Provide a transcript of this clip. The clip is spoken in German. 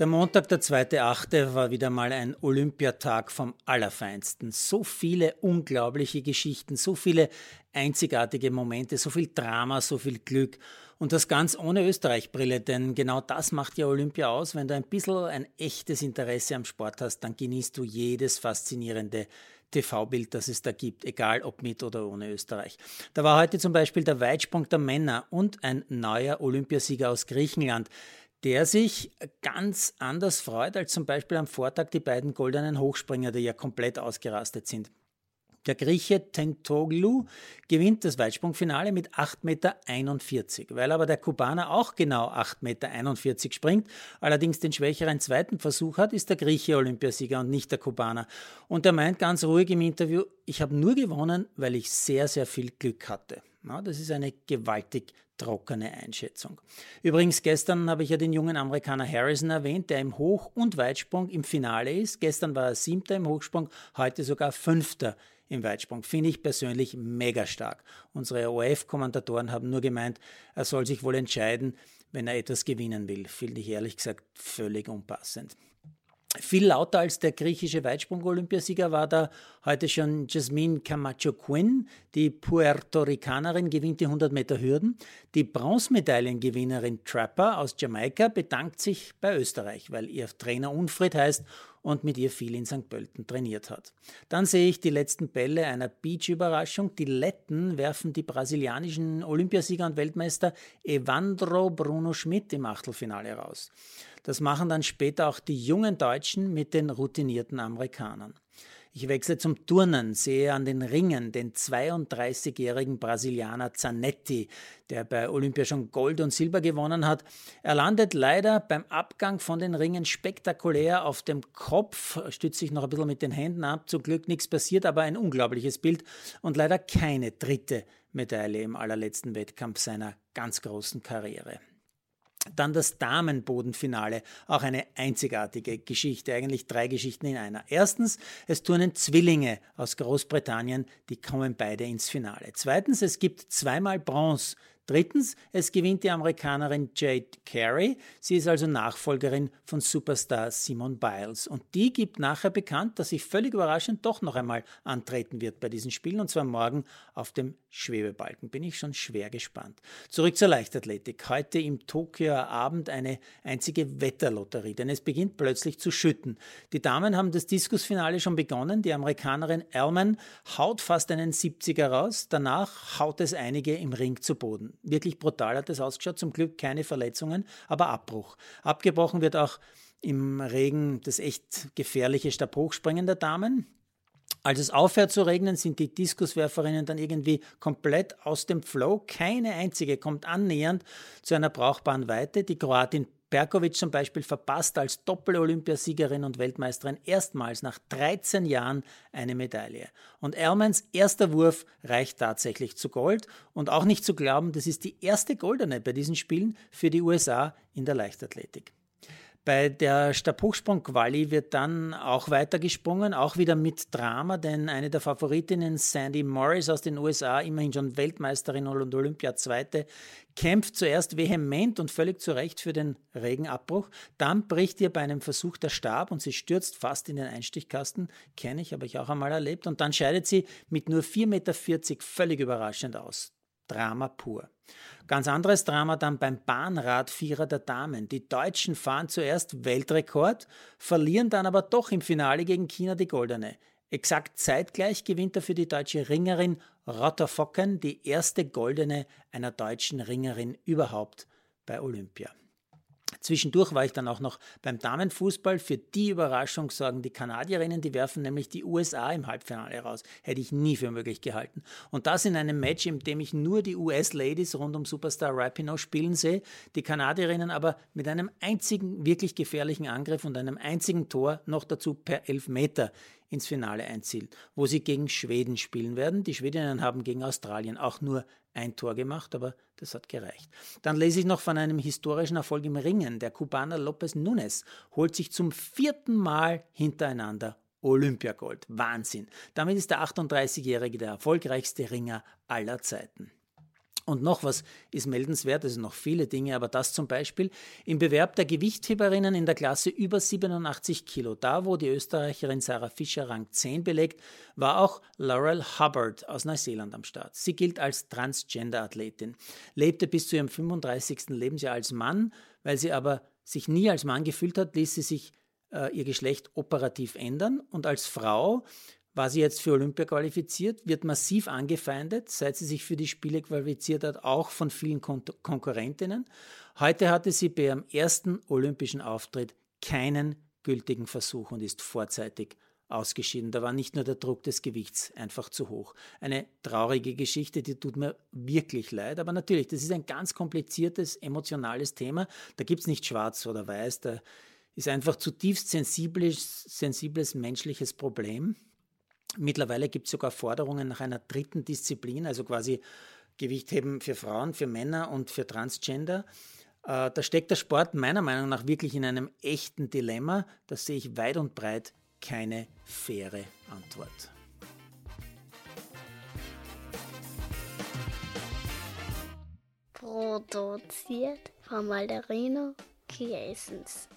Der Montag, der 2.8. war wieder mal ein Olympiatag vom Allerfeinsten. So viele unglaubliche Geschichten, so viele einzigartige Momente, so viel Drama, so viel Glück. Und das ganz ohne Österreich-Brille, denn genau das macht ja Olympia aus. Wenn du ein bisschen ein echtes Interesse am Sport hast, dann genießt du jedes faszinierende TV-Bild, das es da gibt, egal ob mit oder ohne Österreich. Da war heute zum Beispiel der Weitsprung der Männer und ein neuer Olympiasieger aus Griechenland der sich ganz anders freut als zum Beispiel am Vortag die beiden goldenen Hochspringer, die ja komplett ausgerastet sind. Der Grieche Tentoglu gewinnt das Weitsprungfinale mit 8,41 Meter. Weil aber der Kubaner auch genau 8,41 Meter springt, allerdings den schwächeren zweiten Versuch hat, ist der Grieche Olympiasieger und nicht der Kubaner. Und er meint ganz ruhig im Interview, ich habe nur gewonnen, weil ich sehr, sehr viel Glück hatte. Ja, das ist eine gewaltig trockene Einschätzung. Übrigens, gestern habe ich ja den jungen Amerikaner Harrison erwähnt, der im Hoch- und Weitsprung im Finale ist. Gestern war er siebter im Hochsprung, heute sogar fünfter im Weitsprung. Finde ich persönlich mega stark. Unsere ORF-Kommentatoren haben nur gemeint, er soll sich wohl entscheiden, wenn er etwas gewinnen will. Finde ich ehrlich gesagt völlig unpassend. Viel lauter als der griechische Weitsprung-Olympiasieger war da heute schon Jasmine Camacho Quinn. Die Puerto Ricanerin gewinnt die 100 Meter Hürden. Die Bronzemedaillengewinnerin Trapper aus Jamaika bedankt sich bei Österreich, weil ihr Trainer Unfried heißt und mit ihr viel in St. Pölten trainiert hat. Dann sehe ich die letzten Bälle einer Beach-Überraschung. Die Letten werfen die brasilianischen Olympiasieger und Weltmeister Evandro Bruno Schmidt im Achtelfinale raus. Das machen dann später auch die jungen Deutschen mit den routinierten Amerikanern. Ich wechsle zum Turnen, sehe an den Ringen den 32-jährigen Brasilianer Zanetti, der bei Olympia schon Gold und Silber gewonnen hat. Er landet leider beim Abgang von den Ringen spektakulär auf dem Kopf, stützt sich noch ein bisschen mit den Händen ab. Zum Glück nichts passiert, aber ein unglaubliches Bild und leider keine dritte Medaille im allerletzten Wettkampf seiner ganz großen Karriere. Dann das Damenbodenfinale, auch eine einzigartige Geschichte, eigentlich drei Geschichten in einer. Erstens, es turnen Zwillinge aus Großbritannien, die kommen beide ins Finale. Zweitens, es gibt zweimal Bronze Drittens, es gewinnt die Amerikanerin Jade Carey. Sie ist also Nachfolgerin von Superstar Simone Biles. Und die gibt nachher bekannt, dass sie völlig überraschend doch noch einmal antreten wird bei diesen Spielen, und zwar morgen auf dem Schwebebalken. Bin ich schon schwer gespannt. Zurück zur Leichtathletik. Heute im Tokioer Abend eine einzige Wetterlotterie, denn es beginnt plötzlich zu schütten. Die Damen haben das Diskusfinale schon begonnen. Die Amerikanerin Elman haut fast einen 70er raus. Danach haut es einige im Ring zu Boden. Wirklich brutal hat es ausgeschaut. Zum Glück keine Verletzungen, aber Abbruch. Abgebrochen wird auch im Regen das echt gefährliche Stabhochspringen der Damen. Als es aufhört zu regnen, sind die Diskuswerferinnen dann irgendwie komplett aus dem Flow. Keine einzige kommt annähernd zu einer brauchbaren Weite. Die Kroatin Perkovic zum Beispiel verpasst als Doppel-Olympiasiegerin und Weltmeisterin erstmals nach 13 Jahren eine Medaille. Und Ermans erster Wurf reicht tatsächlich zu Gold und auch nicht zu glauben, das ist die erste goldene bei diesen Spielen für die USA in der Leichtathletik. Bei der Stabhochsprung-Quali wird dann auch weitergesprungen, auch wieder mit Drama, denn eine der Favoritinnen, Sandy Morris aus den USA, immerhin schon Weltmeisterin und Olympia-Zweite, kämpft zuerst vehement und völlig zu Recht für den Regenabbruch. Dann bricht ihr bei einem Versuch der Stab und sie stürzt fast in den Einstichkasten. Kenne ich, habe ich auch einmal erlebt. Und dann scheidet sie mit nur 4,40 Meter völlig überraschend aus. Drama pur. Ganz anderes Drama dann beim Bahnradvierer der Damen. Die Deutschen fahren zuerst Weltrekord, verlieren dann aber doch im Finale gegen China die Goldene. Exakt zeitgleich gewinnt er für die deutsche Ringerin Rotter Focken die erste Goldene einer deutschen Ringerin überhaupt bei Olympia. Zwischendurch war ich dann auch noch beim Damenfußball. Für die Überraschung sorgen die Kanadierinnen, die werfen nämlich die USA im Halbfinale raus. Hätte ich nie für möglich gehalten. Und das in einem Match, in dem ich nur die US-Ladies rund um Superstar Rapinoe spielen sehe, die Kanadierinnen aber mit einem einzigen wirklich gefährlichen Angriff und einem einzigen Tor noch dazu per Elfmeter ins Finale einziehen, wo sie gegen Schweden spielen werden. Die Schwedinnen haben gegen Australien auch nur ein Tor gemacht, aber das hat gereicht. Dann lese ich noch von einem historischen Erfolg im Ringen. Der Kubaner Lopez Nunes holt sich zum vierten Mal hintereinander Olympiagold. Wahnsinn. Damit ist der 38-Jährige der erfolgreichste Ringer aller Zeiten. Und noch was ist meldenswert, es sind noch viele Dinge, aber das zum Beispiel im Bewerb der Gewichtheberinnen in der Klasse über 87 Kilo, da wo die Österreicherin Sarah Fischer Rang 10 belegt, war auch Laurel Hubbard aus Neuseeland am Start. Sie gilt als Transgender-Athletin, lebte bis zu ihrem 35. Lebensjahr als Mann, weil sie aber sich nie als Mann gefühlt hat, ließ sie sich äh, ihr Geschlecht operativ ändern und als Frau war sie jetzt für Olympia qualifiziert, wird massiv angefeindet, seit sie sich für die Spiele qualifiziert hat, auch von vielen Kon Konkurrentinnen. Heute hatte sie bei ihrem ersten olympischen Auftritt keinen gültigen Versuch und ist vorzeitig ausgeschieden. Da war nicht nur der Druck des Gewichts einfach zu hoch. Eine traurige Geschichte, die tut mir wirklich leid. Aber natürlich, das ist ein ganz kompliziertes, emotionales Thema. Da gibt es nicht schwarz oder weiß. Da ist einfach zutiefst sensibles, sensibles menschliches Problem. Mittlerweile gibt es sogar Forderungen nach einer dritten Disziplin, also quasi Gewichtheben für Frauen, für Männer und für Transgender. Äh, da steckt der Sport meiner Meinung nach wirklich in einem echten Dilemma. Da sehe ich weit und breit keine faire Antwort. Produziert von Malderino Kiesens.